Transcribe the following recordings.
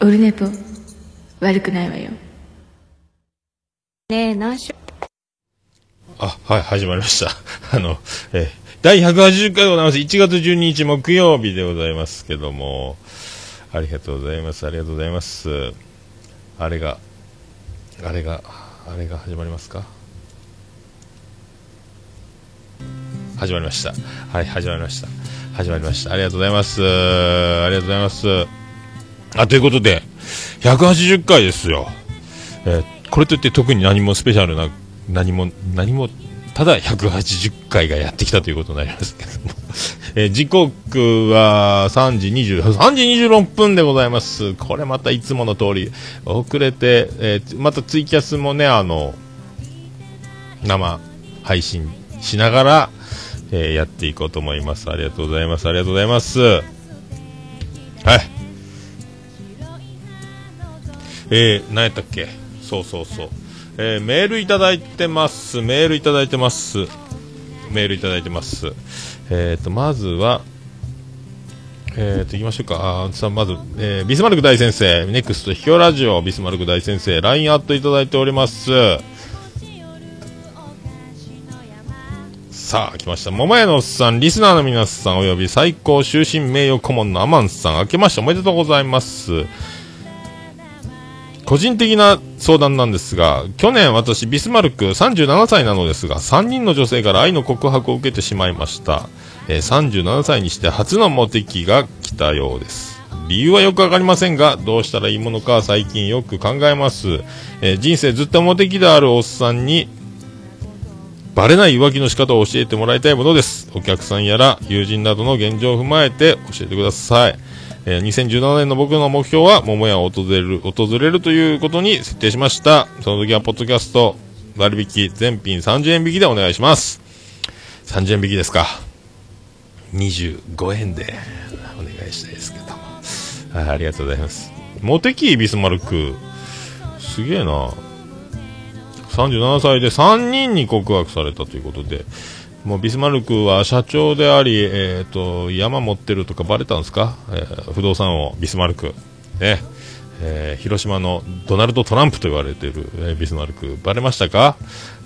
オルネポ悪くないわよねえ何しあ、はい、始まりました。あの、えー第180回でございます。1月12日木曜日でございますけども、ありがとうございます。ありがとうございます。あれが、あれが、あれが始まりますか？始まりました。はい、始まりました。始まりました。ありがとうございます。ありがとうございます。あ、ということで、180回ですよ。えーこれといって特に何もスペシャルな、何も、何も、ただ180回がやってきたということになりますけども。えー時刻は3時20、3時26分でございます。これまたいつもの通り、遅れて、えーまたツイキャスもね、あの、生配信しながら、えーやっていこうと思います。ありがとうございます。ありがとうございます。はい。えー、何やったっけ？そうそうそう。えーメールいただいてます。メールいただいてます。メールいただいてます。えっ、と、まずは、えーと、行きましょうか。あさあ、まず、えービスマルク大先生、ネクスト秘境ラジオ、ビスマルク大先生、LINE アットいただいております。さあ、来ました。桃屋のおっさん、リスナーの皆さん、および最高終身名誉顧問のアマンさん、明けましておめでとうございます。個人的な相談なんですが、去年私、ビスマルク37歳なのですが、3人の女性から愛の告白を受けてしまいました。えー37歳にして初のモテ期が来たようです。理由はよくわかりませんが、どうしたらいいものか最近よく考えます。えー人生ずっとモテ期であるおっさんに、バレない浮気の仕方を教えてもらいたいものです。お客さんやら友人などの現状を踏まえて教えてください。えー2017年の僕の目標は桃屋を訪れる、訪れるということに設定しました。その時はポッドキャスト割引全品30円引きでお願いします。30円引きですか。25円でお願いしたいですけども。はい、ありがとうございます。モテキービスマルク、すげえな。37歳で3人に告白されたということで、もうビスマルクは社長であり、えっ、と、山持ってるとかバレたんですか、えー不動産王、ビスマルク。ね。えー広島のドナルド・トランプと言われている、えービスマルク。バレましたか？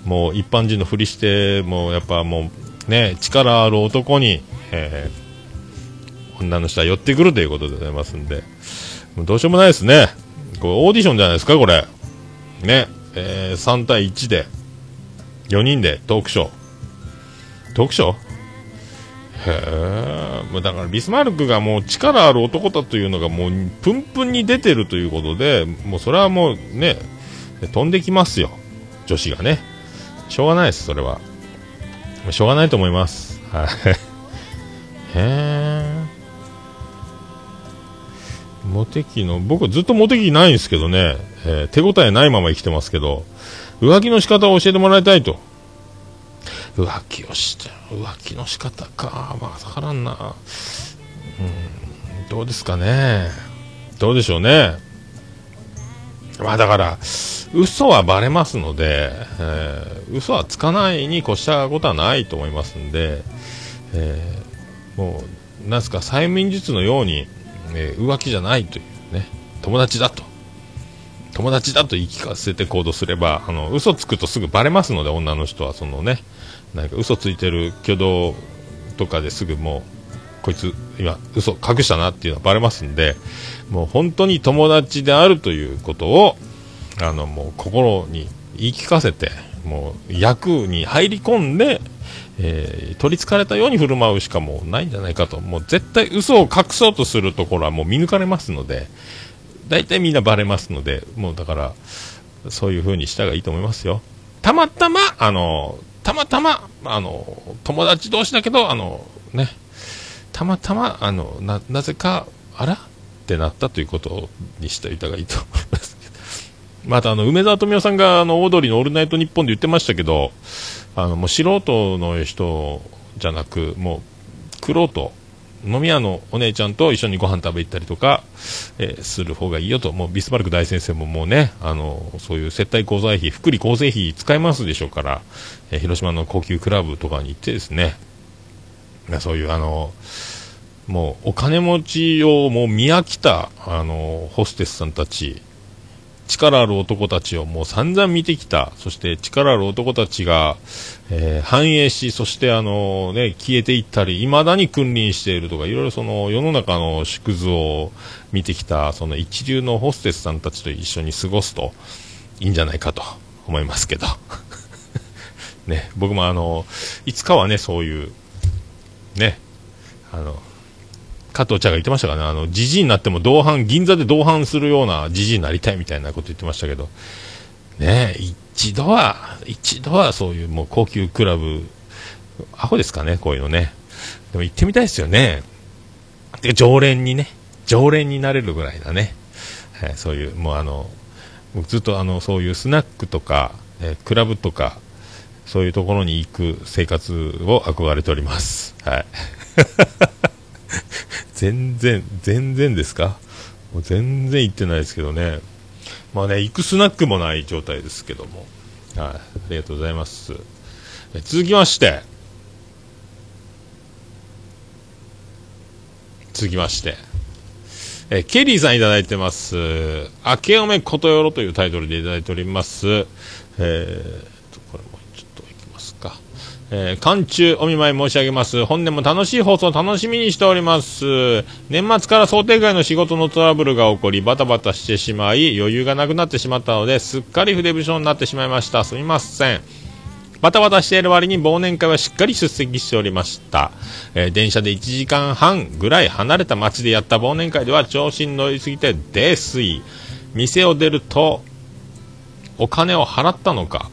もう一般人のふりして、もうやっぱもうね、力ある男に、えー女の人は寄ってくるということでございますんで、もうどうしようもないですね。これオーディションじゃないですか、これ。ね。えー3対1で、4人でトークショー。トークショー？へえ。だからビスマルクがもう力ある男だというのがもうプンプンに出てるということで、もうそれはもうね、飛んできますよ。女子がね。しょうがないです、それは。しょうがないと思います。はい。へえ。モテ期の、僕ずっとモテ期ないんですけどね、えー手応えないまま生きてますけど、浮気の仕方を教えてもらいたいと。浮気をして、浮気の仕方か、まあ、わからんな。うん、どうですかね。どうでしょうね。まあだから、嘘はバレますので、えー嘘はつかないに越したことはないと思いますんで、えーもう、なんすか、催眠術のように、えー浮気じゃないというね、友達だと。友達だと言い聞かせて行動すれば、あの、嘘つくとすぐバレますので、女の人は、そのね、なんか嘘ついてる挙動とかですぐもう、こいつ、今、嘘隠したなっていうのはバレますんで、もう本当に友達であるということを、あの、もう心に言い聞かせて、もう役に入り込んで、えー取りつかれたように振る舞うしかもうないんじゃないかと。もう絶対嘘を隠そうとするところはもう見抜かれますので、大体みんなバレますので、もうだから、そういう風にした方がいいと思いますよ。たまたま、あの、たまたま、あの、友達同士だけど、あの、ね、たまたま、あの、な、なぜか、あら？ってなったということにしておいたがいいと思います。また、あの、梅沢富美男さんが、あの、オードリーのオールナイトニッポンで言ってましたけど、あの、もう素人の人じゃなく、もう、玄人、飲み屋のお姉ちゃんと一緒にご飯食べ行ったりとか、えーする方がいいよと、もうビスマルク大先生ももうね、あの、そういう接待交際費、福利厚生費使いますでしょうから、えー広島の高級クラブとかに行ってですね、そういうあの、もうお金持ちをもう見飽きた、あの、ホステスさんたち、力ある男たちをもう散々見てきた、そして力ある男たちが、えー、繁栄し、そしてあのね、消えていったり、未だに君臨しているとか、いろいろその世の中の縮図を見てきた、その一流のホステスさんたちと一緒に過ごすといいんじゃないかと思いますけど。ね、僕もあの、いつかはね、そういう、ね、あの、加藤茶が言ってましたかね、あの、じじいになっても同伴、銀座で同伴するようなじじいになりたいみたいなこと言ってましたけど、ね一度は、一度はそういうもう高級クラブ、アホですかね、こういうのね。でも行ってみたいですよね。で常連にね、常連になれるぐらいだね。はい、そういう、もうあの、ずっとあの、そういうスナックとか、えクラブとか、そういうところに行く生活を憧れております。はい。全然、全然ですか？もう全然行ってないですけどね。まあね、行くスナックもない状態ですけども。はい、ありがとうございます。え続きまして、続きまして、えケリーさんいただいてます。明けおめことよろというタイトルでいただいております。えーと、これもちょっといきますかえー、寒中お見舞い申し上げます。本年も楽しい放送楽しみにしております。年末から想定外の仕事のトラブルが起こり、バタバタしてしまい、余裕がなくなってしまったので、すっかり筆不詳になってしまいました。すみません。バタバタしている割に忘年会はしっかり出席しておりました。えー、電車で1時間半ぐらい離れた街でやった忘年会では調子に乗りすぎて泥酔。店を出ると、お金を払ったのか、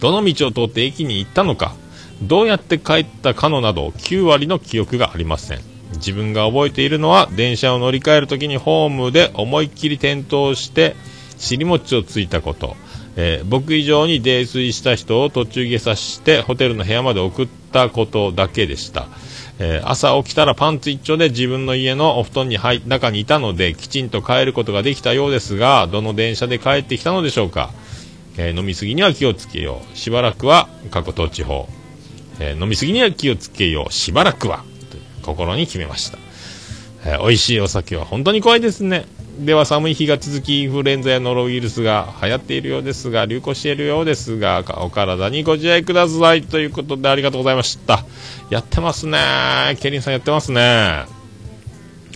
どの道を通って駅に行ったのか、どうやって帰ったかのなど9割の記憶がありません。自分が覚えているのは電車を乗り換えるときにホームで思いっきり転倒して尻餅をついたこと、えー、僕以上に泥酔した人を途中下車してホテルの部屋まで送ったことだけでした、えー、朝起きたらパンツ一丁で自分の家のお布団に入中にいたのできちんと帰ることができたようですがどの電車で帰ってきたのでしょうか、えー、飲み過ぎには気をつけよう。しばらくは過去統治法えー、飲みすぎには気をつけよう、しばらくは、心に決めました。えー、美味しいお酒は本当に怖いですね。では寒い日が続き、インフルエンザやノロウイルスが流行っているようですが、流行しているようですが、お体にご自愛ください。ということでありがとうございました。やってますね。ケリンさんやってますね。あ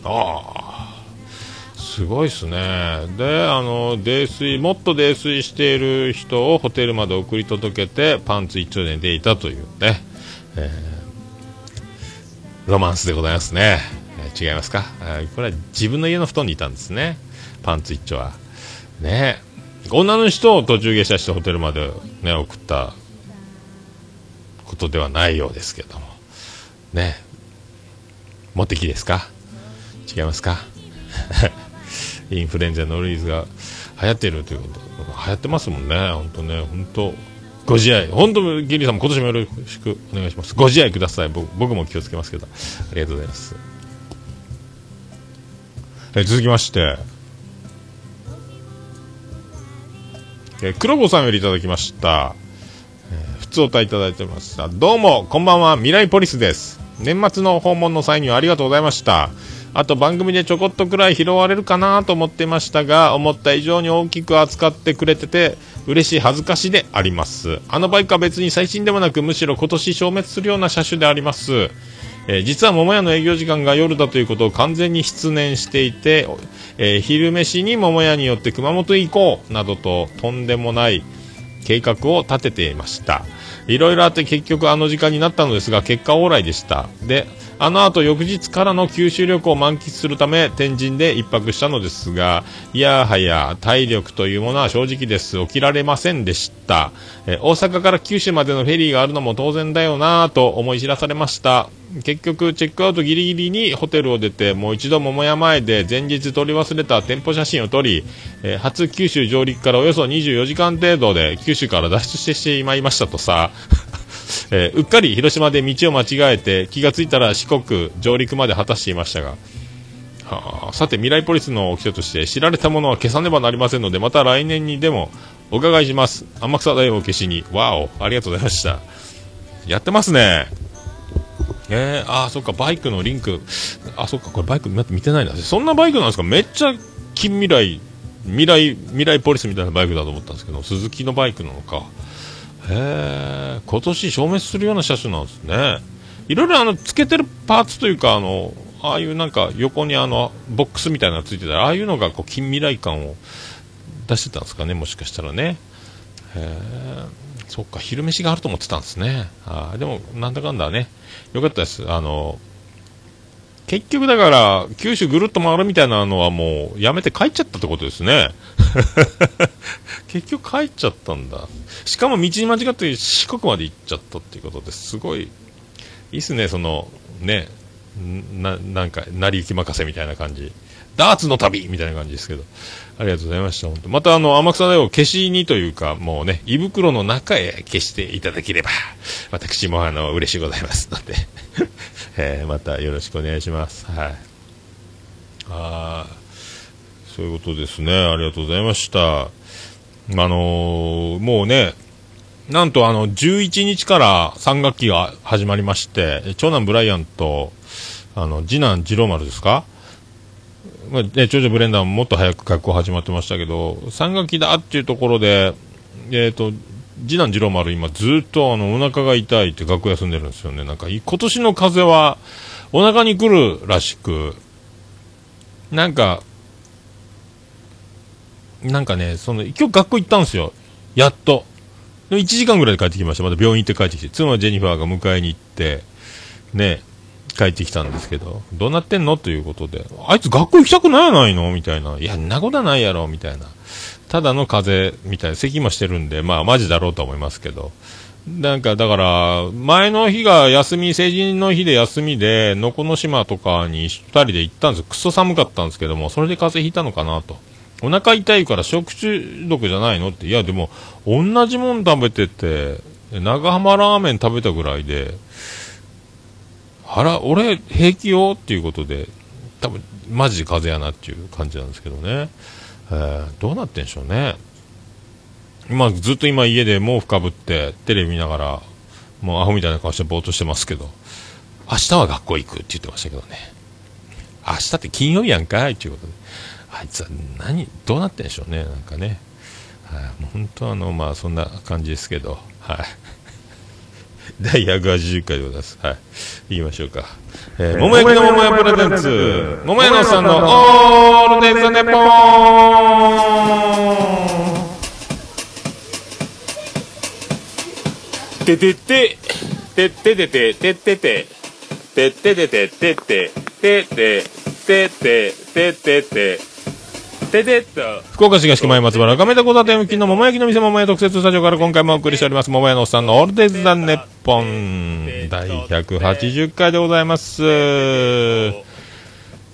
あ。すごいっすね。で、あの、泥酔、もっと泥酔している人をホテルまで送り届けて、パンツ一丁で寝ていたというね。えー、ロマンスでございますね。えー、違いますか、えー、これは自分の家の布団にいたんですね。パンツ一丁は。ね女の人を途中下車してホテルまで、ね、送ったことではないようですけども。ねモテ期ですか？違いますか？インフルエンザのノリーズが流行っているということ。流行ってますもんね。本当ね、本当ご自愛、本当、ギリさんも今年もよろしくお願いします。ご自愛ください。僕僕も気をつけますけど。ありがとうございます。え続きまして、え黒子さんよりいただきました。えー、普通お歌いただいてました。どうも、こんばんは、未来ポリスです。年末の訪問の際にはありがとうございました。あと番組でちょこっとくらい拾われるかなと思ってましたが、思った以上に大きく扱ってくれてて、嬉しい恥ずかしであります。あのバイクは別に最新でもなく、むしろ今年消滅するような車種であります。えー、実は桃屋の営業時間が夜だということを完全に失念していて、えー、昼飯に桃屋によって熊本へ行こうなどととんでもない計画を立てていました。いろいろあって結局あの時間になったのですが、結果オーライでした。で、あの後翌日からの九州旅行を満喫するため天神で一泊したのですがいやはや体力というものは正直です。起きられませんでした。え大阪から九州までのフェリーがあるのも当然だよなぁと思い知らされました。結局チェックアウトギリギリにホテルを出てもう一度桃山前で前日撮り忘れた店舗写真を撮り、えー、初九州上陸からおよそ24時間程度で九州から脱出してしまいましたとさ。えー、うっかり広島で道を間違えて気がついたら四国上陸まで果たしていましたが、はあ、さて未来ポリスの掟として知られたものは消さねばなりませんのでまた来年にでもお伺いします。天草大を消しに。わおありがとうございました。やってますね。えー、あそっかバイクのリンク。あそっかこれバイク見てないな。そんなバイクなんですか？めっちゃ近未来未来未来ポリスみたいなバイクだと思ったんですけど鈴木のバイクなのか。へえ今年消滅するような車種なんですね。いろいろあのつけてるパーツというかあのああいうなんか横にあのボックスみたいなのついてたらああいうのがこう近未来感を出してたんですかねもしかしたらね。へえそっか昼飯があると思ってたんですね。あでもなんだかんだねよかったです。あの結局だから九州ぐるっと回るみたいなのはもうやめて帰っちゃったってことですね。結局帰っちゃったんだ。しかも道に間違って四国まで行っちゃったっていうことですごいいいっすねそのねななんか成り行き任せみたいな感じ。ダーツの旅みたいな感じですけど。ありがとうございました本当。またあの天草大を消しにというかもうね胃袋の中へ消していただければ私もあの嬉しいございます。ので。えー、またよろしくお願いします。はい。ああそういうことですね。ありがとうございました。あのー、もうねなんとあの11日から3学期が始まりまして長男ブライアンとあの次男次郎丸ですか？まあね、長女ブレンダーももっと早く学校始まってましたけど、3学期だっていうところで、えっ、ー、と、次男次郎丸今ずっとあのお腹が痛いって学校休んでるんですよね。なんか今年の風邪はお腹に来るらしく、なんか、なんかね、その、今日学校行ったんですよ。やっと。で1時間ぐらいで帰ってきました。また病院行って帰ってきて、妻ジェニファーが迎えに行って、ね、帰ってきたんですけど、どうなってんの？ということで、あいつ学校行きたくないやないの？みたいな。いや、んなことはないやろみたいな。ただの風邪みたいな、咳もしてるんで、まあ、マジだろうと思いますけど。なんか、だから、前の日が休み、成人の日で休みで、のこの島とかに2人で行ったんですよ。くそ寒かったんですけども、それで風邪ひいたのかなと。お腹痛いから食中毒じゃないの？って。いや、でも、同じもん食べてて、長浜ラーメン食べたぐらいで、あら、俺、平気よっていうことで、多分、マジで風やなっていう感じなんですけどね。えー、どうなってんでしょうね。今、ずっと今家で毛布かぶって、テレビ見ながら、もうアホみたいな顔してぼーっとしてますけど、明日は学校行くって言ってましたけどね。明日って金曜日やんかいっていうことで。あいつは何、どうなってんでしょうね、なんかね。はい、もう本当あの、まあそんな感じですけど、はい。第180回でございます。はい。行きましょうか。えー、桃焼きの桃屋プレゼンツ、桃屋のさんのオールデイズネポーンててて、てててて、ててて、てててて、ててて、ててて、ててて、ててっと。福岡市東区前松原亀田小建向きの桃焼きの店桃屋特設スタジオから今回もお送りしております桃屋のおっさんのオールデイズ・ザ・ネッポン。第180回でございます。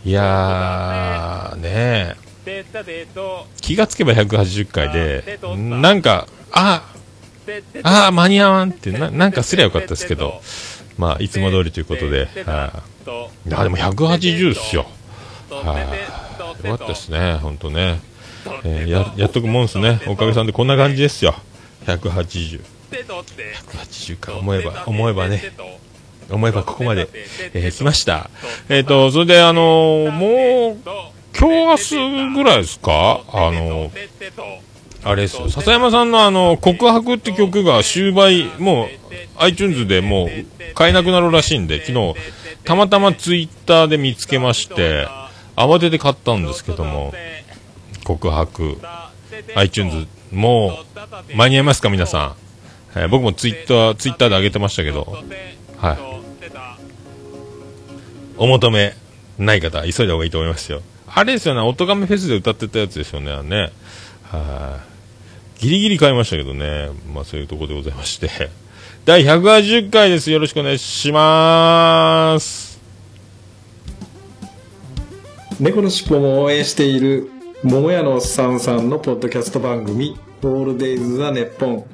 いやーね気がつけば180回でなんかああ間に合わんってななんかすりゃよかったですけど。まあいつも通りということで、はあ、いやでも180っすよ。はい、よかったですね、本当ね。えー、ややっとくもんですね。おかげさんでこんな感じですよ。180。180か、思えば、思えばね。思えばここまで、えー、来ました。えっ、ー、と、それであの、もう、今日明日ぐらいですか？あのあれですよ、笹山さんのあの、告白って曲が終売、もう、iTunes でもう、買えなくなるらしいんで、昨日、たまたまツイッターで見つけまして、慌てて買ったんですけども、告白、iTunes、もう、間に合いますか皆さん。えー、僕もツイッター、ツイッターで上げてましたけど、はい。お求めない方、急いだ方がいいと思いますよ。あれですよね、おとがめフェスで歌ってたやつですよね、ね。はい。ギリギリ買いましたけどね。まあそういうとこでございまして。第180回です。よろしくお願いします。猫のしっぽも応援している桃屋のおっさんさんのポッドキャスト番組「オールデイズ・ザ・ネッポン」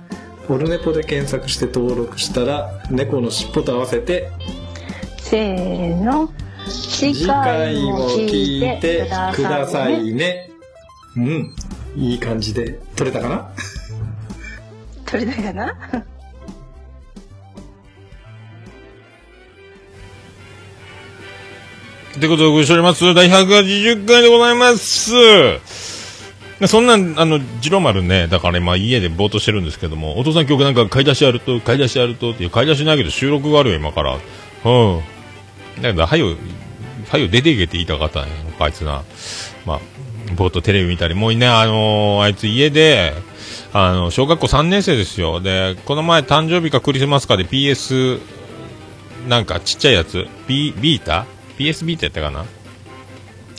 オルネポで検索して登録したら猫のしっぽと合わせてせーの次回も聞いてくださいね。うん。いい感じで撮れたかな？撮れたかな？ということで、お送りします。第180回でございます。そんな、あの、ジロ丸ね、だから今家でぼーっとしてるんですけども、お父さん今日なんか買い出しあると、買い出しあるとって、買い出しないけど収録があるよ、今から。うん。だけど、はよ、はよ出ていけって言いたかったね、あいつな。まあ、ぼーっとテレビ見たり、もうね、あのーあいつ家で、あの、小学校3年生ですよ。で、この前誕生日かクリスマスかで PS、なんかちっちゃいやつ、ビビータ？?PS ビータやったかな？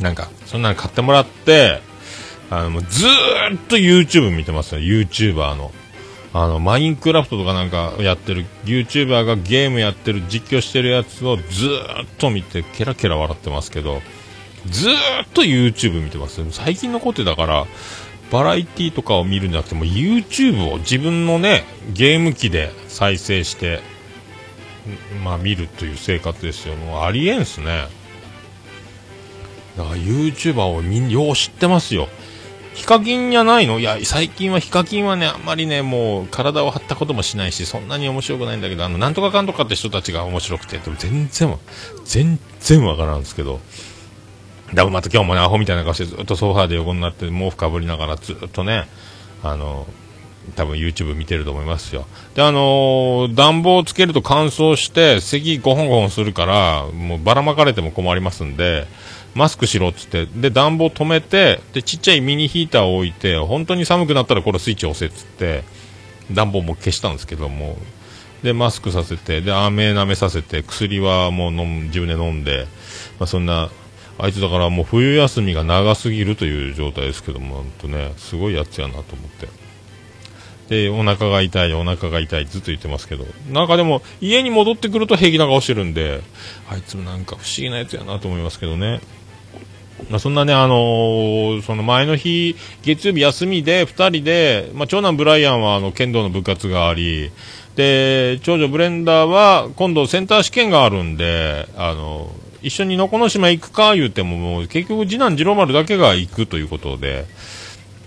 なんか、そんなの買ってもらって、あの、もうずーっと YouTube 見てますよ、YouTuber の。あの、マインクラフトとかなんかやってる、YouTuber がゲームやってる、実況してるやつをずーっと見て、ケラケラ笑ってますけど、ずーっと YouTube 見てます。最近のことだから、バラエティとかを見るんじゃなくても YouTube を自分のね、ゲーム機で再生して、まあ見るという生活ですよ。もうありえんすね。だから YouTuber をみよう知ってますよ。ヒカキンじゃないの？いや、最近はヒカキンはね、あんまりね、もう体を張ったこともしないし、そんなに面白くないんだけど、あの、なんとかかんとかって人たちが面白くて、でも全然、全然わからんですけど、だからまた今日もね、アホみたいな顔してずっとソファーで横になって毛布かぶりながらずっとね、あの、多分 YouTube 見てると思いますよ。で、あのー暖房をつけると乾燥して、咳5本5本するから、もうばらまかれても困りますんで、マスクしろっつって、で、暖房止めて、で、ちっちゃいミニヒーターを置いて、本当に寒くなったらこれスイッチ押せっつって、暖房も消したんですけども、で、マスクさせて、で、飴舐めさせて、薬はもう飲む、自分で飲んで、まあ、そんな、あいつだからもう冬休みが長すぎるという状態ですけども、ほんとね、すごいやつやなと思って。で、お腹が痛い、お腹が痛い、ずっと言ってますけど、なんかでも、家に戻ってくると平気な顔してるんで、あいつもなんか不思議なやつやなと思いますけどね。まあ、そんなね、あのーその前の日、月曜日休みで、二人で、まあ、長男ブライアンはあの剣道の部活があり、で、長女ブレンダーは今度センター試験があるんで、あの一緒にのこの島行くか言うても、もう結局次男次郎丸だけが行くということで、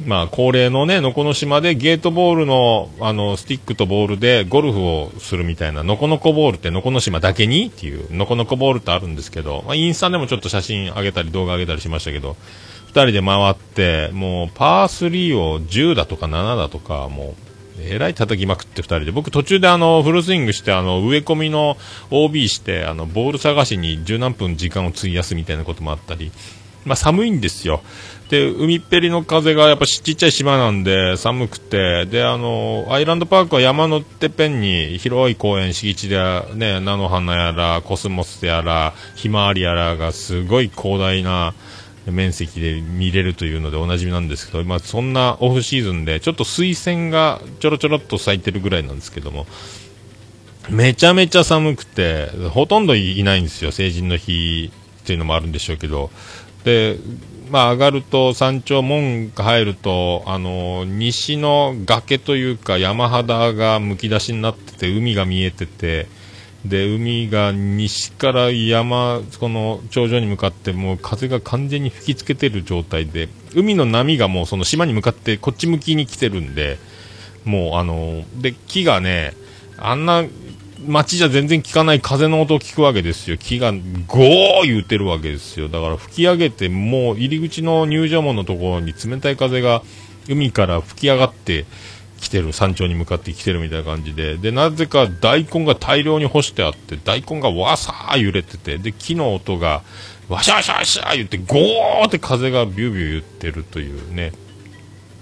まあ、恒例のね、のこの島でゲートボールの、あの、スティックとボールでゴルフをするみたいな、のこのこボールってのこの島だけに？っていう、のこのこボールってあるんですけど、まあ、インスタでもちょっと写真上げたり動画上げたりしましたけど、二人で回って、もうパー3を10だとか7だとか、もう、えらい叩きまくって二人で、僕途中であの、フルスイングして、あの、植え込みの OB して、あの、ボール探しに十何分時間を費やすみたいなこともあったり、まあ寒いんですよ。で、海っぺりの風がやっぱちっちゃい島なんで寒くて、で、あの、アイランドパークは山のてっぺんに広い公園、敷地で、ね、菜の花やら、コスモスやら、ひまわりやらがすごい広大な面積で見れるというのでおなじみなんですけど、まあそんなオフシーズンで、ちょっと水仙がちょろちょろっと咲いてるぐらいなんですけども、めちゃめちゃ寒くて、ほとんどいないんですよ、成人の日っていうのもあるんでしょうけど、で、まあ、上がると山頂門が入ると、あの西の崖というか山肌がむき出しになってて海が見えててで海が西から山この頂上に向かってもう風が完全に吹きつけてる状態で海の波がもうその島に向かってこっち向きに来てるんでもうあので木がねあんな街じゃ全然聞かない風の音を聞くわけですよ。木がゴー言ってるわけですよ。だから吹き上げて、もう入り口の入場門のところに冷たい風が海から吹き上がってきてる、山頂に向かってきてるみたいな感じで、で、なぜか大根が大量に干してあって、大根がわさー揺れてて、で、木の音がわしゃわしゃわしゃ言って、ゴーって風がビュービュー言ってるというね。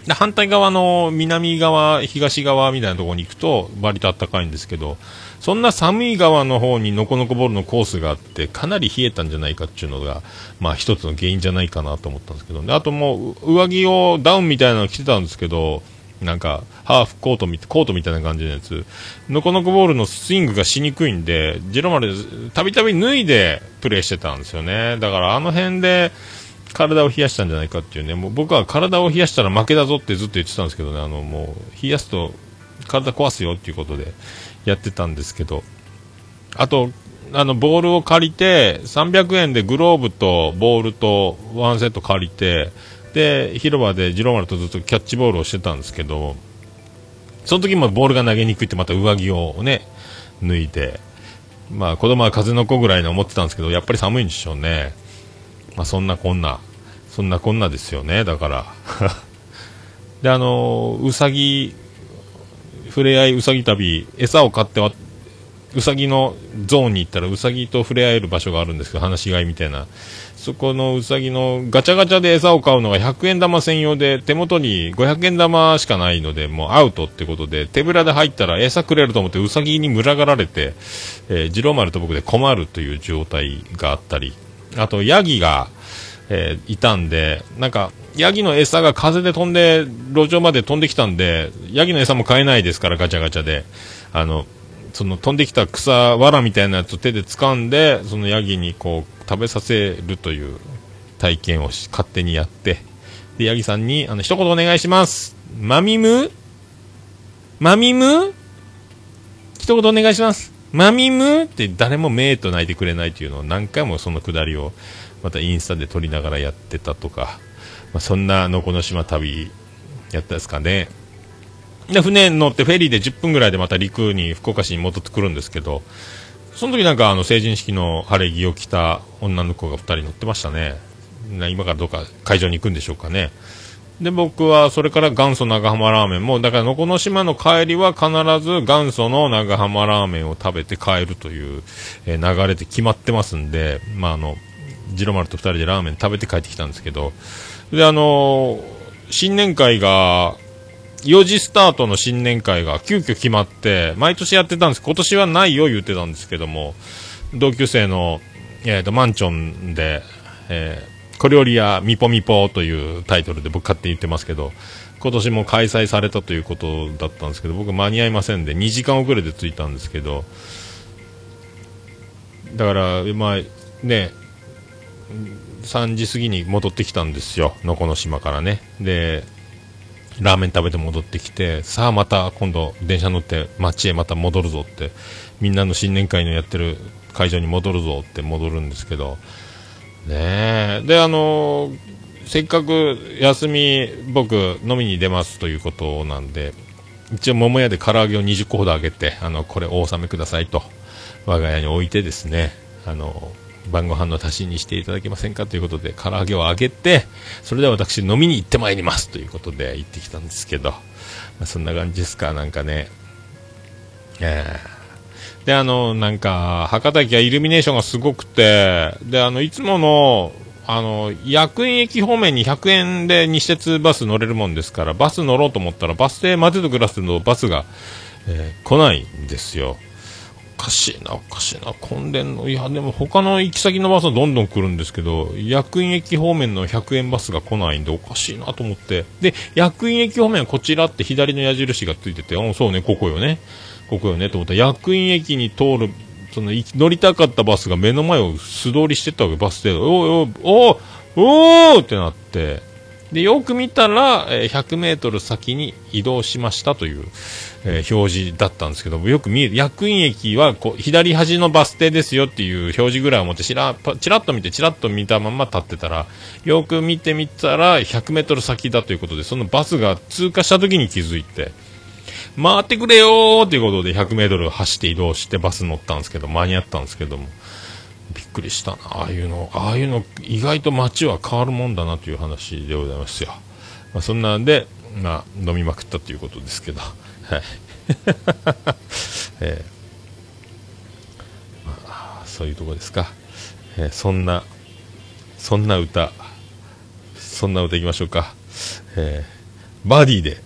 で反対側の南側、東側みたいなところに行くと、割と暖かいんですけど、そんな寒い側の方にノコノコボールのコースがあって、かなり冷えたんじゃないかっていうのが、まあ一つの原因じゃないかなと思ったんですけど、であともう上着をダウンみたいなの着てたんですけど、なんか、ハーフコートみ、コートみたいな感じのやつ、ノコノコボールのスイングがしにくいんで、ジロマルたびたび脱いでプレーしてたんですよね。だからあの辺で、体を冷やしたんじゃないかっていうね、もう僕は体を冷やしたら負けだぞってずっと言ってたんですけどね、あのもう冷やすと体壊すよっていうことでやってたんですけど、あと、あのボールを借りて、300円でグローブとボールとワンセット借りて、で、広場でジローマルとずっとキャッチボールをしてたんですけど、その時もボールが投げにくいってまた上着をね、脱いで、まあ子供は風の子ぐらいに思ってたんですけど、やっぱり寒いんでしょうね。まあ、そんなこんな、そんなこんなですよね、だから。で、あのうさぎ、ふれあいうさぎ旅、餌を買っては、うさぎのゾーンに行ったらうさぎと触れ合える場所があるんですけど、放し飼いみたいな。そこのうさぎのガチャガチャで餌を買うのが100円玉専用で、手元に500円玉しかないので、もうアウトってことで、手ぶらで入ったら餌くれると思ってうさぎに群がられて、えー、次郎丸と僕で困るという状態があったり、あと、ヤギが、えー、いたんで、なんか、ヤギの餌が風で飛んで、路上まで飛んできたんで、ヤギの餌も買えないですから、ガチャガチャで。あの、その飛んできた草、藁みたいなやつを手で掴んで、そのヤギにこう、食べさせるという体験をし勝手にやって、で、ヤギさんに、あの、一言お願いします。マミム？マミム？一言お願いします。マミム？って誰もメーと泣いてくれないというのを何回もそのくだりをまたインスタで撮りながらやってたとか、まあ、そんなのこの島旅やったですかね。で、船に乗ってフェリーで10分ぐらいでまた陸に福岡市に戻ってくるんですけど、その時なんかあの成人式の晴れ着を着た女の子が2人乗ってましたね。今からどっか会場に行くんでしょうかね。で、僕はそれから元祖長浜ラーメンも、だからのこの島の帰りは必ず元祖の長浜ラーメンを食べて帰るという、え、流れで決まってますんで、まあ、あの、ジロマルと二人でラーメン食べて帰ってきたんですけど、で、あのー、新年会が、4時スタートの新年会が急遽決まって、毎年やってたんです。今年はないよ言ってたんですけども、同級生の、えっ、ー、と、マンチョンで、えー小料理屋みぽみぽというタイトルで僕勝手に言ってますけど、今年も開催されたということだったんですけど、僕間に合いませんで、2時間遅れで着いたんですけど、だから、まあ、ね、3時過ぎに戻ってきたんですよ、能古の島からね。で、ラーメン食べて戻ってきて、さあまた今度電車乗って街へまた戻るぞって、みんなの新年会のやってる会場に戻るぞって戻るんですけど、ねで、あの、せっかく休み、僕、飲みに出ますということなんで、一応、桃屋で唐揚げを20個ほどあげて、あの、これお納めくださいと、我が家に置いてですね、あの、晩ご飯の足しにしていただけませんかということで、唐揚げをあげて、それでは私飲みに行ってまいりますということで行ってきたんですけど、まあ、そんな感じですか、なんかね、えーで、あの、なんか、博多駅はイルミネーションがすごくて、で、あの、いつもの、あの、薬園駅方面に100円で西鉄バス乗れるもんですから、バス乗ろうと思ったら、バス停待てと暮らすのバスが、えー、来ないんですよ。おかしいな、おかしいな、混んでんの。いや、でも他の行き先のバスはどんどん来るんですけど、薬院駅方面の100円バスが来ないんで、おかしいなと思って。で、薬院駅方面はこちらって左の矢印がついてて、うん、そうね、ここよね。ここよねと思ったら、役員駅に通る、その、乗りたかったバスが目の前を素通りしてったわけ、バス停おおおおおってなって、で、よく見たら、え、100メートル先に移動しましたという、えー、表示だったんですけどよく見える、役員駅はこう左端のバス停ですよっていう表示ぐらいを持ってちら、ちらっと見て、ちらっと見たまま立ってたら、よく見てみたら、100メートル先だということで、そのバスが通過した時に気づいて、回ってくれよーっていうことで100メートル走って移動してバス乗ったんですけど、間に合ったんですけども、くりしたな。ああいうの、ああいうの、意外と街は変わるもんだなという話でございますよ。まあ、そんなんで、まあ、飲みまくったということですけど、はい。えー、まあ、そういうとこですか。えー、そんな、そんな歌、そんな歌いきましょうか。えー、バディで、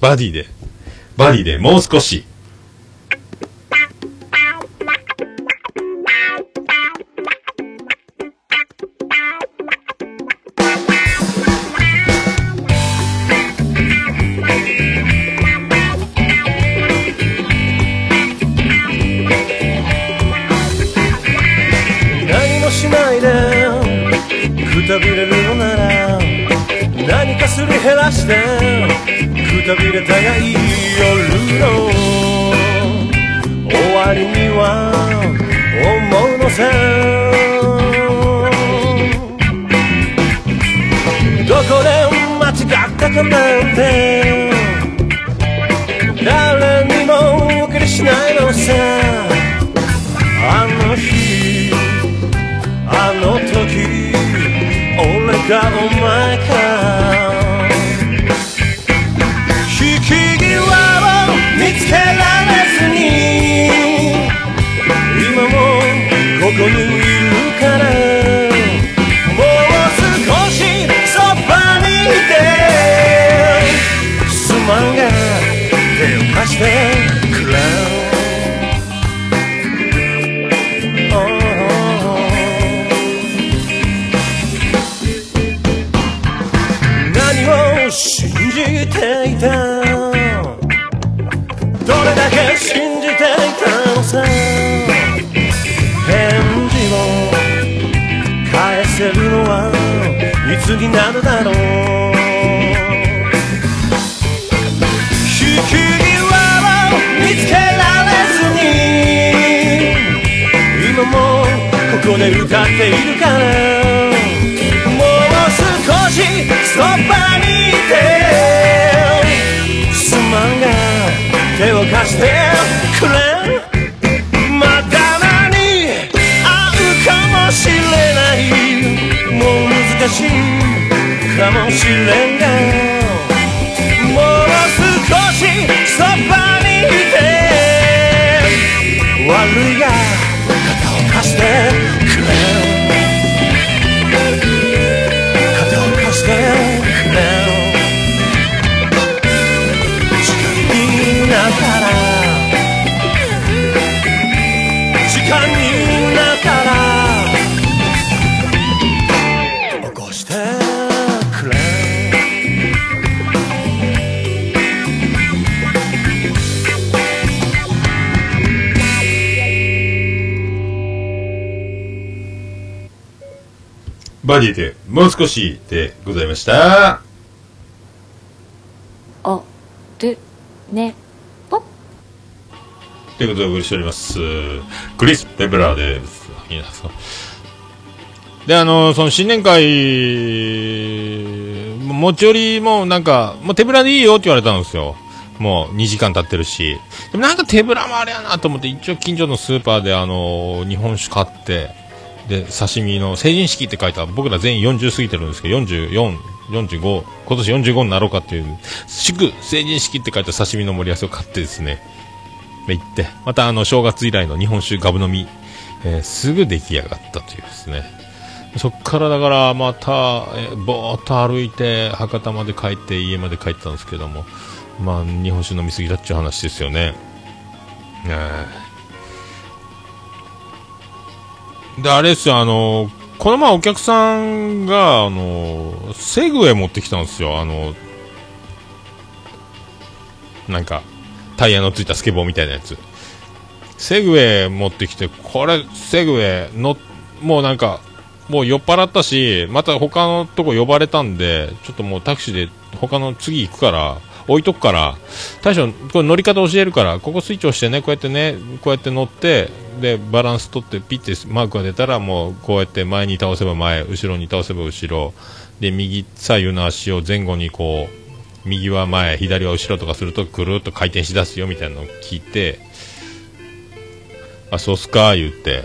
バディで、バディでもう少し。らしてくたびれたがいい夜の終わりには思うのさどこで間違ったかなんて誰にも気にしないのさあの日あの時俺かお前か。見つけられずに。今もここにいるから。もう少しそばにいて。すまんが手を貸して。せるのはいつになるだろう引き際を見つけられずに今もここで歌っているからもう少しそばにいてすまんが手を貸してくれかしいかもしれんがもう少しそばにいて。悪いが肩を貸して。バディでもう少しでございました。あでねぽっということでお送りしております。クリス・ペブラーです。で、あの、その新年会、持ち寄りもなんか、もう手ぶらでいいよって言われたんですよ。もう2時間経ってるし。でもなんか手ぶらもあれやなと思って、一応近所のスーパーであの、日本酒買って、で、刺身の成人式って書いた、僕ら全員40過ぎてるんですけど、44、45、今年45になろうかっていう、祝成人式って書いた刺身の盛り合わせを買ってですね、行って、またあの、正月以来の日本酒ガブ飲み、えーすぐ出来上がったというですね。そっからだからまた、ぼーっと歩いて、博多まで帰って、家まで帰ったんですけども、まあ、日本酒飲みすぎだっていう話ですよね。えーで、あれですよ、あの、この前お客さんが、あの、セグウェイ持ってきたんですよ、あの、なんか、タイヤのついたスケボーみたいなやつ。セグウェイ持ってきて、これ、セグウェイの、もうなんか、もう酔っ払ったし、また他のとこ呼ばれたんで、ちょっともうタクシーで他の次行くから、置いとくから、大将、これ乗り方教えるから、ここスイッチ押してね、こうやってね、こうやって乗って、で、バランス取って、ピッてマークが出たら、もうこうやって前に倒せば前、後ろに倒せば後ろ、で、右左右の足を前後にこう、右は前、左は後ろとかすると、くるっと回転しだすよみたいなのを聞いて、あ、そうっすか、言って。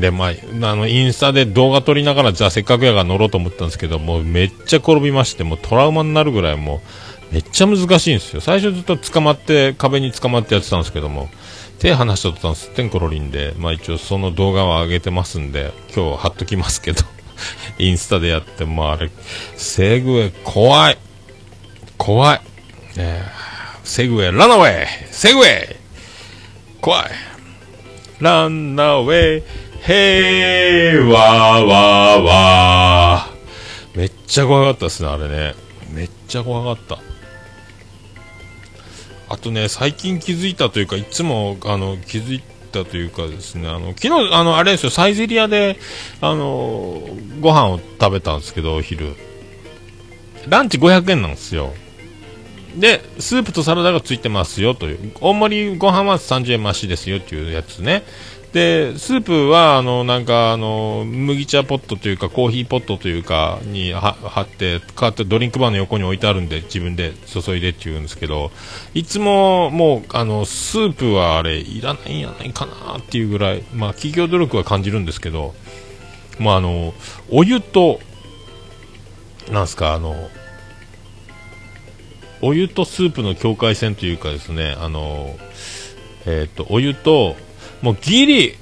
で、まあ、あの、インスタで動画撮りながら、じゃあせっかくやが乗ろうと思ったんですけど、もうめっちゃ転びまして、もうトラウマになるぐらいもう、めっちゃ難しいんですよ。最初ずっと捕まって、壁に捕まってやってたんですけども、手離しとった途端すってんころりんで、まあ一応その動画は上げてますんで、今日貼っときますけど、インスタでやって、まああれ、セグウェイ怖い。怖い。えーセグウェイ、ランナウェイセグウェイ怖い。ランナウェイ、ヘイワーワーワー。めっちゃ怖かったですね、あれね。めっちゃ怖かった。とね、最近気づいたというか、いつも、あの、気づいたというかですね、あの、昨日、あの、あれですよ、サイゼリアで、あの、ご飯を食べたんですけど、お昼。ランチ500円なんですよ。で、スープとサラダがついてますよという。大盛りご飯は30円増しですよっていうやつね。で、スープは、あの、なんか、あの、麦茶ポットというか、コーヒーポットというか、には貼って、買ってドリンクバーの横に置いてあるんで、自分で注いでって言うんですけど、いつも、もう、あの、スープはあれ、いらないんやないかなっていうぐらい、まあ、企業努力は感じるんですけど、まあ、あの、お湯と、なんすか、あの、お湯とスープの境界線というかですね、あの、えっ、と、お湯と、もうギリ、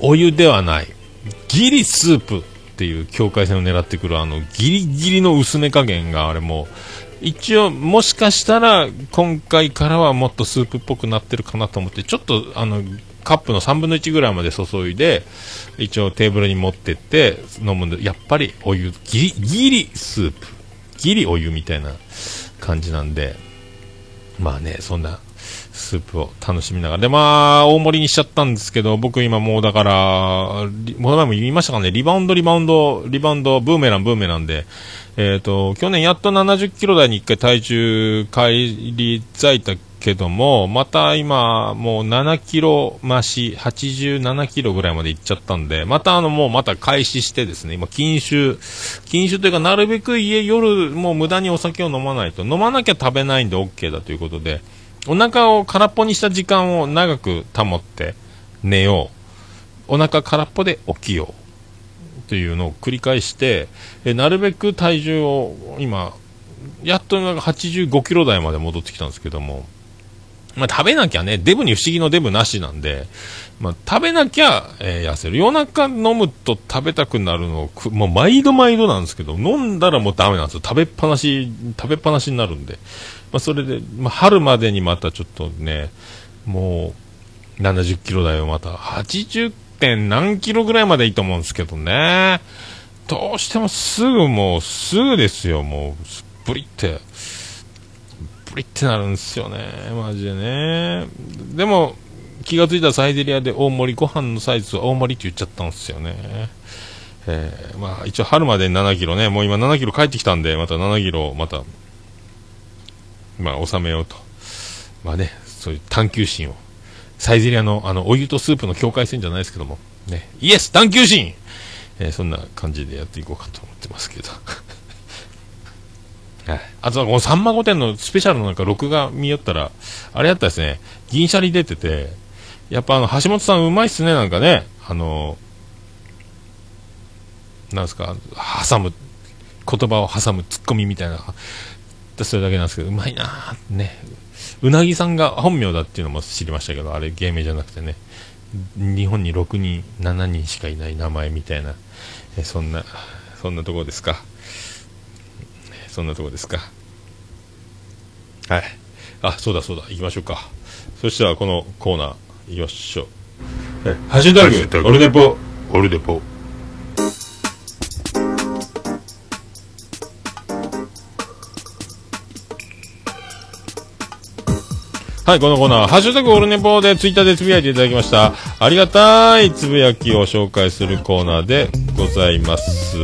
お湯ではない、ギリスープっていう境界線を狙ってくる、あの、ギリギリの薄め加減が、あれも、一応、もしかしたら、今回からはもっとスープっぽくなってるかなと思って、ちょっと、あの、カップの3分の1ぐらいまで注いで、一応テーブルに持ってって飲むんで、やっぱりお湯、ギリ、ギリスープ、ギリお湯みたいな感じなんで、まあね、そんなスープを楽しみながら。で、まあ、大盛りにしちゃったんですけど、僕今もうだから、この前も言いましたかね、リバウンド、リバウンド、リバウンド、ブーメラン、ブーメランで、えっ、と、去年やっと70キロ台に1回体重返り咲いたけども、また今、もう7キロ増し、87キロぐらいまで行っちゃったんで、またあの、もうまた開始してですね、今、禁酒、禁酒というか、なるべく家、夜、もう無駄にお酒を飲まないと、飲まなきゃ食べないんで OK だということで、お腹を空っぽにした時間を長く保って寝よう。お腹空っぽで起きよう。というのを繰り返して、えなるべく体重を今、やっとなんか85キロ台まで戻ってきたんですけども、まあ、食べなきゃね、デブに不思議のデブなしなんで、まあ、食べなきゃ、えー痩せる。夜中飲むと食べたくなるのく、もう毎度毎度なんですけど、飲んだらもうダメなんですよ。食べっぱなし、食べっぱなしになるんで。まあ、それで、まあ、春までにまたちょっとね、もう、70キロ台をまた、80点何キロぐらいまでいいと思うんですけどね。どうしてもすぐもう、すぐですよ、もう、すっぷりって。プリってなるんですよね、マジでね。でも、気がついたらサイゼリアで大盛り、ご飯のサイズを大盛りって言っちゃったんですよね。えーまあ、一応春まで7キロね、もう今7キロ帰ってきたんで、また7キロ、また、まあ、収めようと。まあね、そういう探求心を。サイゼリアの、あの、お湯とスープの境界線じゃないですけども、ね、イエス!探求心!えーそんな感じでやっていこうかと思ってますけど。はい、あとはこのさんま御殿のスペシャルのなんか録画見よったら、あれやったですね、銀シャリ出てて、やっぱあの、橋本さんうまいっすね、なんかね、あの、なんですか、挟む、言葉を挟むツッコミみたいな、それだけなんですけど、うまいなーってね。うなぎさんが本名だっていうのも知りましたけど、あれ芸名じゃなくてね、日本に6人、7人しかいない名前みたいな、えそんな、そんなところですか？そんなとこですか？はい。あ、そうだそうだ、行きましょうか。そしたらこのコーナー、行きましょう。えハッシュタグ、オルネポ、オルネポ。はい、このコーナー、ハッシュタグオルネポでツイッターでつぶやいていただきました。ありがたいつぶやきを紹介するコーナーでございます。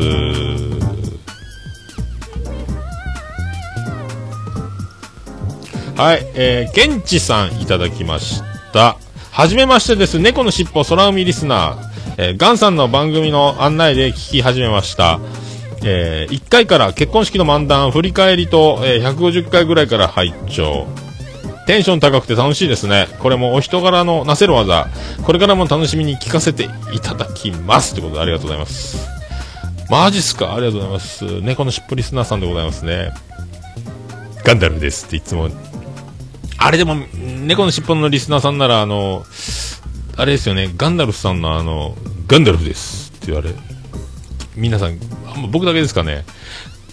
はい、えー、ケンチさんいただきました。はじめましてです。猫のしっぽ空海リスナー。えー、ガンさんの番組の案内で聞き始めました。えー、1回から結婚式の漫談、振り返りと、えー、150回ぐらいから拝聴。テンション高くて楽しいですね。これもお人柄のなせる技。これからも楽しみに聞かせていただきます。ということでありがとうございます。マジっすか？ありがとうございます。猫のしっぽリスナーさんでございますね。ガンダルですっていつもあれでも、猫のしっぽのリスナーさんなら、あの、あれですよね、ガンダルフさんのあの、ガンダルフですって言われ、皆さん、僕だけですかね。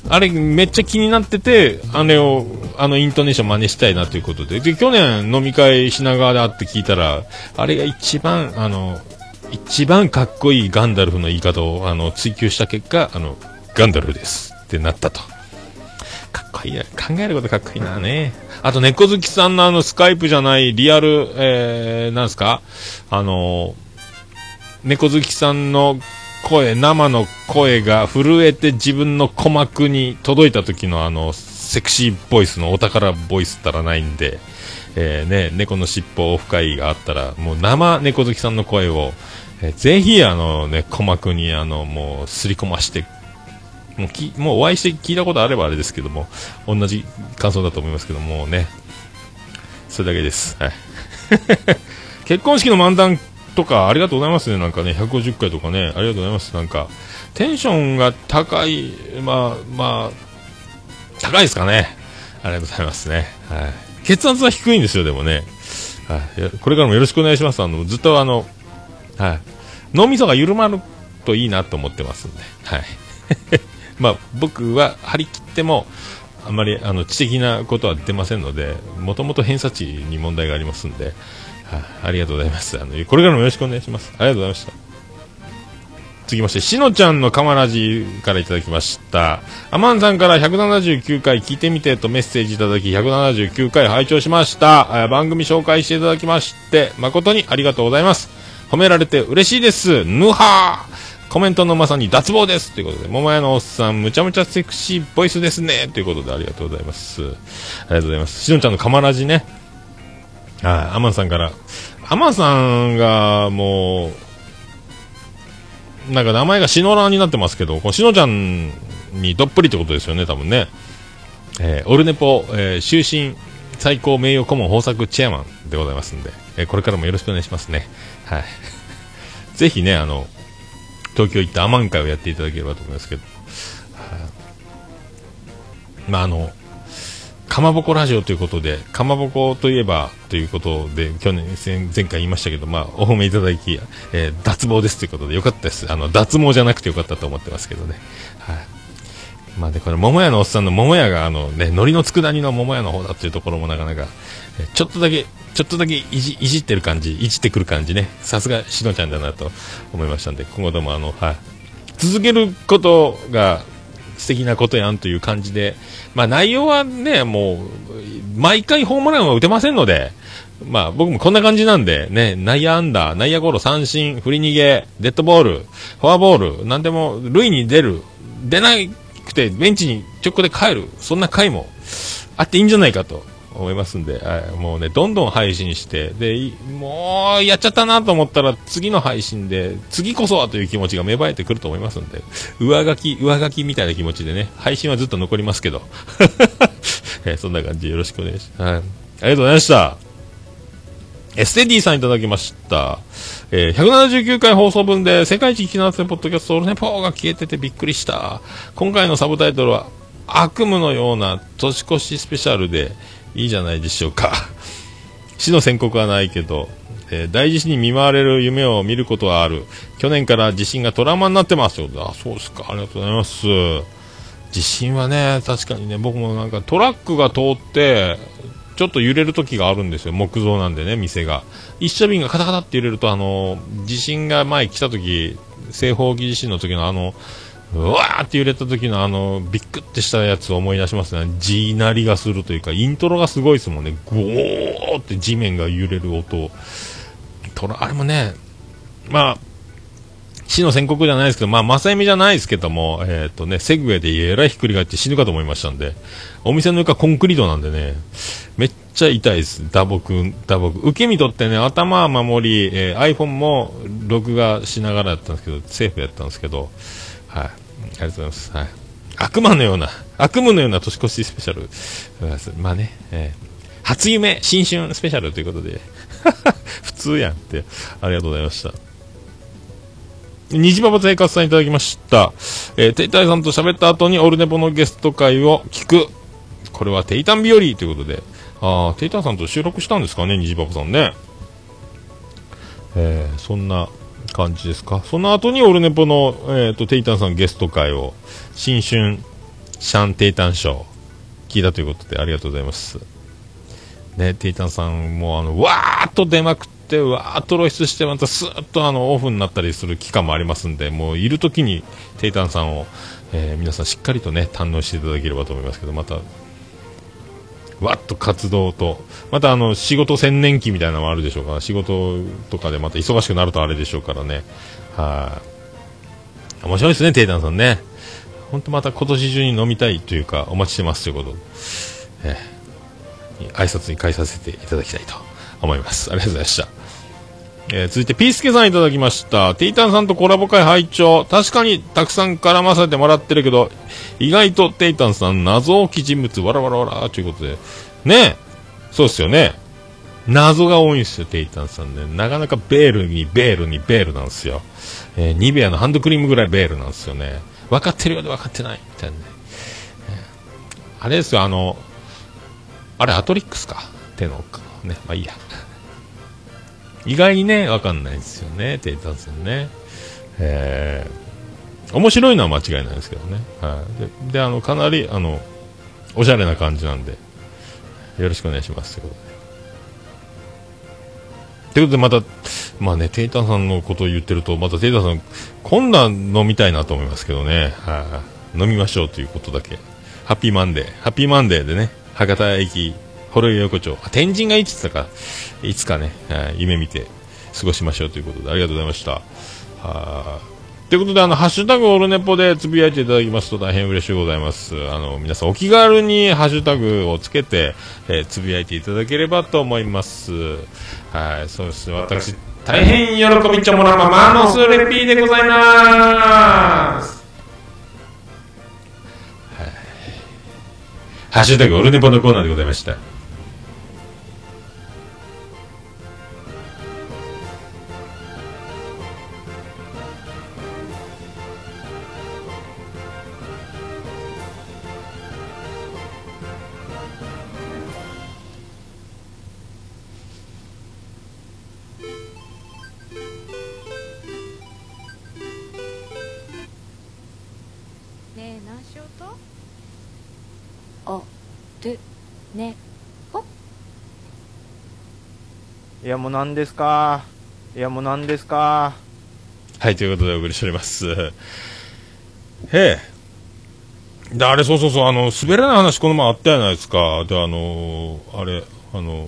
あれ、めっちゃ気になってて、あれを、あのイントネーション真似したいなということで。で、去年飲み会品川で会って聞いたら、あれが一番、あの、一番かっこいいガンダルフの言い方を、あの、追求した結果、あの、ガンダルフですってなったと。かっこいいな。考えることかっこいいなね。あと、猫好きさんのあの、スカイプじゃない、リアル、えー、なんすか？あの、猫好きさんの声、生の声が震えて自分の鼓膜に届いた時のあの、セクシーボイスのお宝ボイスったらないんで、えー、ね、猫の尻尾オフ会があったら、もう生猫好きさんの声を、えーぜひあのね、鼓膜にあの、もう、すり込ましてもうきもうお会いして聞いたことあればあれですけども、同じ感想だと思いますけどもね、それだけです。はい。結婚式の漫談とかありがとうございますね、なんかね、150回とかね、ありがとうございます。なんか、テンションが高い、まあ、まあ、高いですかね。ありがとうございますね。はい。血圧は低いんですよ、でもね。はい。これからもよろしくお願いします。あの、ずっとあの、はい。脳みそが緩まるといいなと思ってますんで。はい。まあ、僕は張り切っても、あんまりあの知的なことは出ませんので、もともと偏差値に問題がありますんで、ありがとうございます。あの、これからもよろしくお願いします。ありがとうございました。続きまして、しのちゃんのカマラジからいただきました。アマンさんから179回聞いてみてとメッセージいただき、179回拝聴しました。番組紹介していただきまして、誠にありがとうございます。褒められて嬉しいです。ぬはーコメントのまさに脱帽ですということで、桃屋のおっさん、むちゃむちゃセクシーボイスですねということで、ありがとうございます。ありがとうございます。しのちゃんのカマラジね。はい、アマンさんから。アマンさんが、もう、なんか名前がシノラーになってますけど、このしのちゃんにどっぷりってことですよね、多分ね。えーオルネポ、えー終身最高名誉顧問豊作チェアマンでございますんで、えーこれからもよろしくお願いしますね。はい。ぜひね、あの、東京行ってアマン会をやっていただければと思いますけど、まああの、かまぼこラジオということで、かまぼこといえばということで、去年、前前回言いましたけど、まあ、お褒めいただき、えー脱毛ですということで、よかったです。あの、脱毛じゃなくてよかったと思ってますけどね。はい。まあね、これ、桃屋のおっさんの桃屋が、あのね、海苔の佃煮の桃屋の方だっていうところもなかなか、ちょっとだけ、ちょっとだけいじ、いじってる感じ、いじってくる感じね。さすが、しのちゃんだなと思いましたんで、今後ともあの、はい。続けることが素敵なことやんという感じで、まあ内容はね、もう、毎回ホームランは打てませんので、まあ僕もこんな感じなんで、ね、内野安打、内野ゴロ、三振、振り逃げ、デッドボール、フォアボール、なんでも、塁に出る、出なくてベンチに直行で帰る、そんな回もあっていいんじゃないかと。思いますんで、はい、もうね、どんどん配信して、で、もう、やっちゃったなと思ったら、次の配信で、次こそはという気持ちが芽生えてくると思いますんで、上書き、上書きみたいな気持ちでね、配信はずっと残りますけど、えーそんな感じよろしくお願いします。はい。ありがとうございました。エステディさんいただきました。えー179回放送分で世界一聞き直せポッドキャストオルネポーが消えててびっくりした。今回のサブタイトルは悪夢のような年越しスペシャルでいいじゃないでしょうか。死の宣告はないけど、えー大地震に見舞われる夢を見ることはある。去年から地震がトラウマになってますよ。あ、そうですか。ありがとうございます。地震はね、確かにね、僕もなんかトラックが通って、ちょっと揺れる時があるんですよ。木造なんでね、店が。一車便がカタカタって揺れると、あの、地震が前来た時、西方沖地震の時のあの、うわーって揺れた時のあの、ビックってしたやつを思い出しますね。地鳴りがするというか、イントロがすごいですもんね。ゴーって地面が揺れる音。トラ、あれもね、まあ、死の宣告じゃないですけど、まあ、正夢じゃないですけども、えっ、とね、セグウェイでえらいひっくり返って死ぬかと思いましたんで、お店の床コンクリートなんでね、めっちゃ痛いです。打撲、打撲。受け身取ってね、頭は守り、えー iPhone も録画しながらやったんですけど、セーフやったんですけど、はい。ありがとうございます。はい。悪魔のような、悪夢のような年越しスペシャル。まあね、えー初夢、新春スペシャルということで、普通やんって、ありがとうございました。虹パパ生活さんいただきました。えー、テイタイさんと喋った後にオルネポのゲスト会を聞く。これはテイタン日和ということで。ああ、テイタンさんと収録したんですかね、虹パパさんね。えー、そんな感じですか？その後にオルネポの、えー、と、テイタンさんゲスト会を、新春シャンテイタンショー、聞いたということでありがとうございます。ね、テイタンさんもあの、わーっと出まくって、わーっと露出して、またスーッとあの、オフになったりする期間もありますんで、もういる時にテイタンさんを、えー皆さんしっかりとね、堪能していただければと思いますけど、また、わっと活動と、またあの、仕事専念期みたいなのもあるでしょうから、仕事とかでまた忙しくなるとあれでしょうからね。はい、面白いですね、テイタンさんね。本当また今年中に飲みたいというか、お待ちしてますということ。えー挨拶に変えさせていただきたいと思います。ありがとうございました。えー続いて、ピースケさんいただきました。ティータンさんとコラボ会拝聴確かにたくさん絡ませてもらってるけど、意外とテイタンさん謎多き人物、わらわらわらということで。ねえ。そうですよね。謎が多いんですよ、テイタンさんね。なかなかベールにベールにベールなんですよ。えーニベアのハンドクリームぐらいベールなんですよね。分かってるようで分かってない。みたいなね。えーあれですよ、あの、あれ、アトリックスか。手の、ね、まあいいや。意外にね、分かんないですよね、テイタンさんね。えー、面白いのは間違いないですけどね。はい。で、であの、かなり、あの、おしゃれな感じなんで、よろしくお願いします。ということで。ということで、また、まあね、テイタさんのことを言ってると、またテイタンさん、今度は飲みたいなと思いますけどね。はい、飲みましょうということだけ。ハッピーマンデー。ハッピーマンデーでね、博多駅、幌井横丁。天神がいつだか、いつかね、夢見て過ごしましょうということで、ありがとうございました。はということで、あの、ハッシュタグオルネポでつぶやいていただきますと大変嬉しいございます。あの、皆さんお気軽にハッシュタグをつけて、えーつぶやいていただければと思います。はい、そうです。私、大変喜びちょもらまマノスレピーでございます。はい。ハッシュタグオルネポのコーナーでございました。いやもう何ですか？いやもう何ですか？はい、ということでお送りしております。へえ。で、あれ、そうそうそう、あの、滑らない話この前あったじゃないですか。で、あのあれ、あの、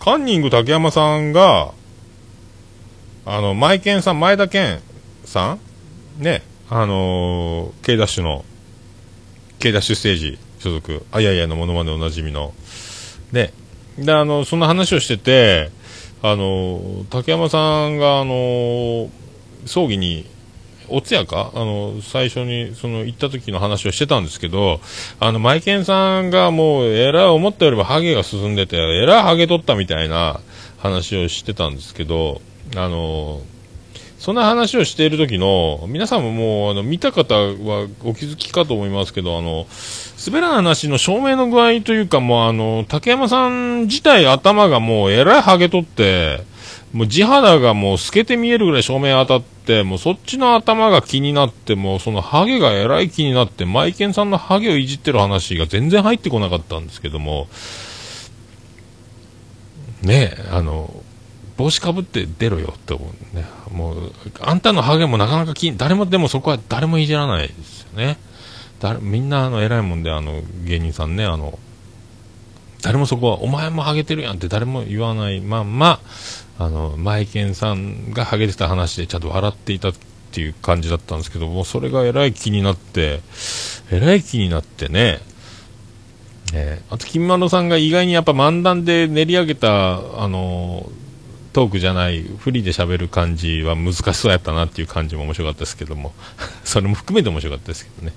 カンニング竹山さんが、あの、マイケンさん、前田健さん？ね、あのー、K ダッシュの、K ダッシュステージ所属、あいやいやのものまねおなじみの、ね、で、あの、そんな話をしてて、あの、竹山さんが、あの、葬儀に、お通夜か？あの、最初に、その、行った時の話をしてたんですけど、あの、マイケンさんがもう、えらい思ったよりもハゲが進んでて、えらいハゲ取ったみたいな話をしてたんですけど、あの、そんな話をしている時の、皆さんももう、あの、見た方はお気づきかと思いますけど、あの、滑らな話の照明の具合というか、もうあの、竹山さん自体頭がもうえらいハゲ取って、もう地肌がもう透けて見えるぐらい照明当たって、もうそっちの頭が気になって、もうそのハゲがえらい気になって、マイケンさんのハゲをいじってる話が全然入ってこなかったんですけども、ねえ、あの、帽子かぶって出ろよって思うね。もう、あんたのハゲもなかなか気に、誰も、でもそこは誰もいじらないですよね。誰みんなあの偉いもんであの芸人さんねあの誰もそこはお前もハゲてるやんって誰も言わないまんまあのマイケンさんがハゲてた話でちゃんと笑っていたっていう感じだったんですけどもそれがえらい気になってえらい気になってねえーあと金丸さんが意外にやっぱ漫談で練り上げたあのトークじゃないフリーで喋る感じは難しそうやったなっていう感じも面白かったですけども それも含めて面白かったですけどね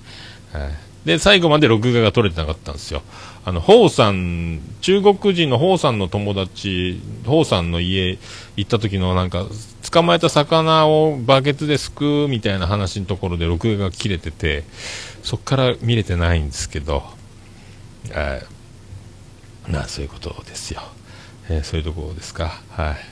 はいで、最後まで録画が取れてなかったんですよ。あの、ホウさん、中国人のホウさんの友達、ホウさんの家行った時のなんか、捕まえた魚をバケツですくうみたいな話のところで録画が切れてて、そっから見れてないんですけど、えーなそういうことですよ。えーそういうところですか。はい。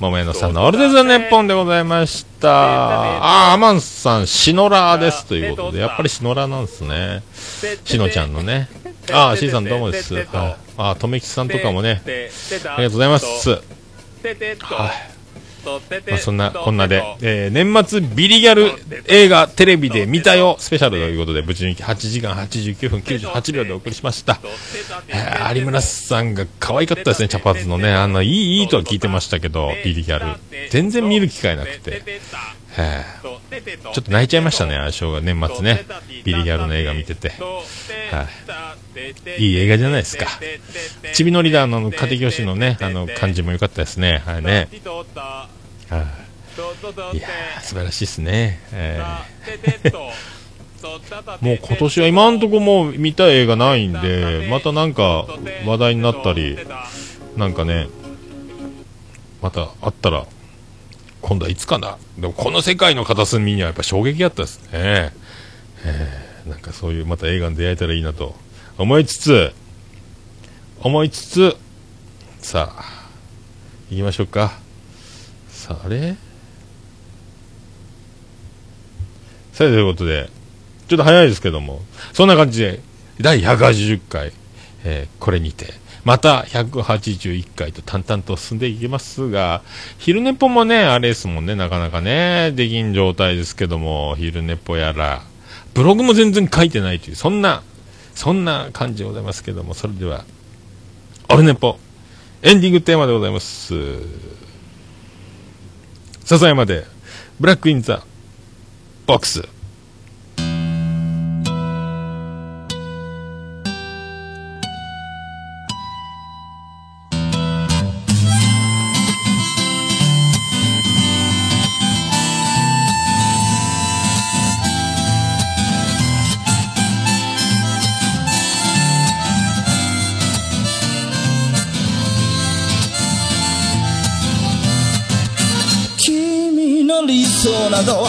桃屋のさんのオルデザネッポンでございました。あーアマンさんシノラーです。ということでやっぱりシノラーなんですね。しのちゃんのね。あー C さんどうもです、はい、あーとめきちさんとかもねありがとうございますはいまあ、そんなこんなで、えー年末ビリギャル映画テレビで見たよスペシャルということで、ぶち抜き8時間89分98秒でお送りしました。えー有村さんが可愛かったですね、茶髪のね。あの、いい、いいとは聞いてましたけど、ビリギャル。全然見る機会なくて。えちょっと泣いちゃいましたね、相性が年末ね。ビリギャルの映画見てて。はい。いい映画じゃないですか。ちびのリーダーのあの家庭教師のね、あの感じも良かったですね。はいね。はい。いや、素晴らしいですね。えー もう今年は今んとこもう見たい映画ないんで、またなんか話題になったり、なんかね、またあったら、今度はいつかな。でもこの世界の片隅にはやっぱ衝撃だったですね。えーなんかそういうまた映画に出会えたらいいなと思いつつ、思いつつ、さあ、行きましょうか。さあ、あれ？さあ、ということで、ちょっと早いですけども、そんな感じで、第180回、えーこれにて、また181回と淡々と進んでいきますが、昼寝ぽもね、あれですもんね、なかなかね、できん状態ですけども、昼寝ぽやら、ブログも全然書いてないという、そんな、そんな感じでございますけども、それでは、オルネポ、エンディングテーマでございます。笹山で、ブラックインザ、ボックス。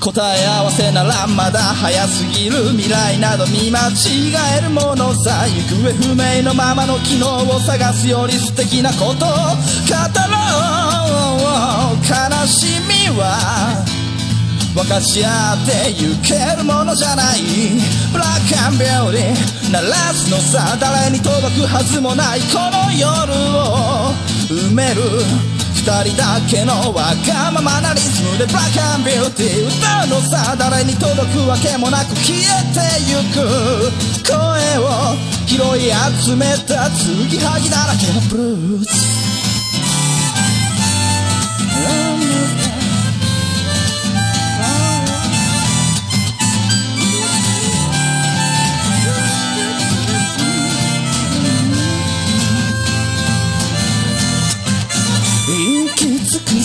答え合わせならまだ早すぎる未来など見間違えるものさ行方不明のままの機能を探すより素敵なことを語ろう。悲しみは分かち合ってゆけるものじゃない。ブラックアンビューティー鳴らすのさ誰に届くはずもない。この夜を埋める。人だけのわがままなリズムでブラックビューティー歌うのさ誰に届くわけもなく消えてゆく声を拾い集めたつぎはぎだらけのブルース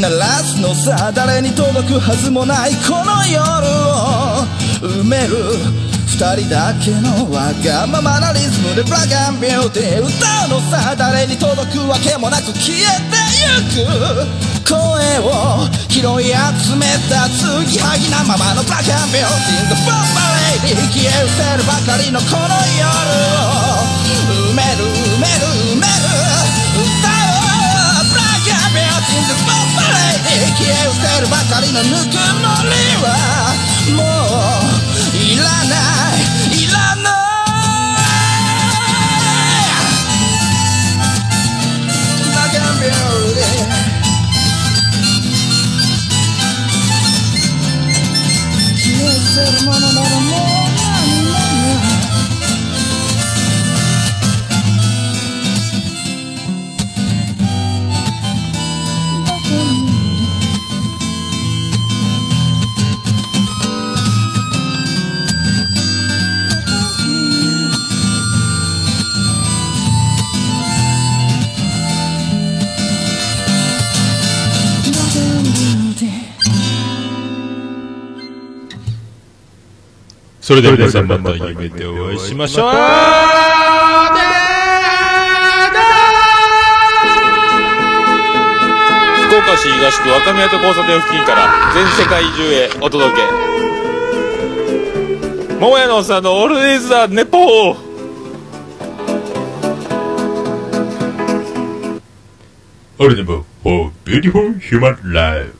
鳴らすのさ誰に届くはずもないこの夜を。埋める二人だけのわがままなリズムで black and beauty 歌うのさ誰に届くわけもなく消えてゆく声を拾い集めた継ぎはぎなままの black and beauty ボンバレイディ消え失せるばかりのこの夜を埋める埋める埋める歌ンバレイディ消え失せるばかりのぬくもりはもういらないいらないブラックアンビューティー消え失せるものならもうそれでは皆さんまた夢でお会いしましょう。福岡市東区若宮と交差点付近から全世界中へお届け。桃屋のおっさんのオールディーズ・ザ・ネポー。オルネポ for beautiful human life